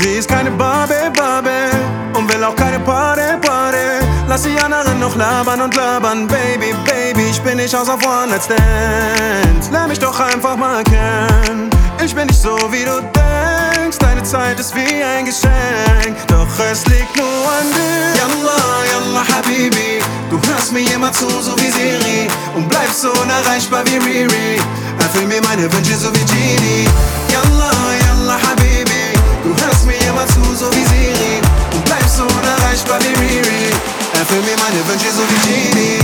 Sie ist keine Barbie, Barbie und will auch keine Party, Party. Lass die anderen noch labern und labern, Baby, Baby, ich bin nicht aus auf One Night Stand. Lern mich doch einfach mal kennen. Ich bin nicht so, wie du denkst. Deine Zeit ist wie ein Geschenk, doch es liegt nur an dir. Yallah, yallah, Habibi, du hörst mir immer zu, so wie Siri und bleibst so unerreichbar wie Riri. Erfüll mir meine Wünsche, so wie Genie. Gesù vicini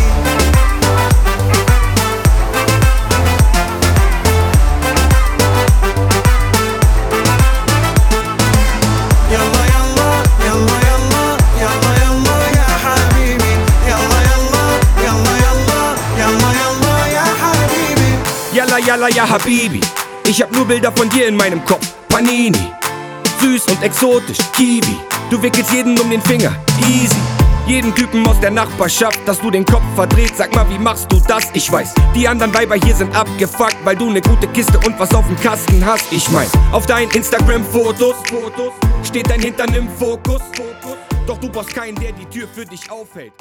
Yalla yalla ya Habibi, ich hab nur Bilder von dir in meinem Kopf. Panini, süß und exotisch, Kiwi, du wickelst jeden um den Finger, easy. Jeden Typen aus der Nachbarschaft, dass du den Kopf verdreht. Sag mal, wie machst du das? Ich weiß, die anderen Weiber hier sind abgefuckt, weil du ne gute Kiste und was auf dem Kasten hast. Ich mein, auf deinen Instagram-Fotos Fotos, steht dein Hintern im Fokus. Doch du brauchst keinen, der die Tür für dich aufhält.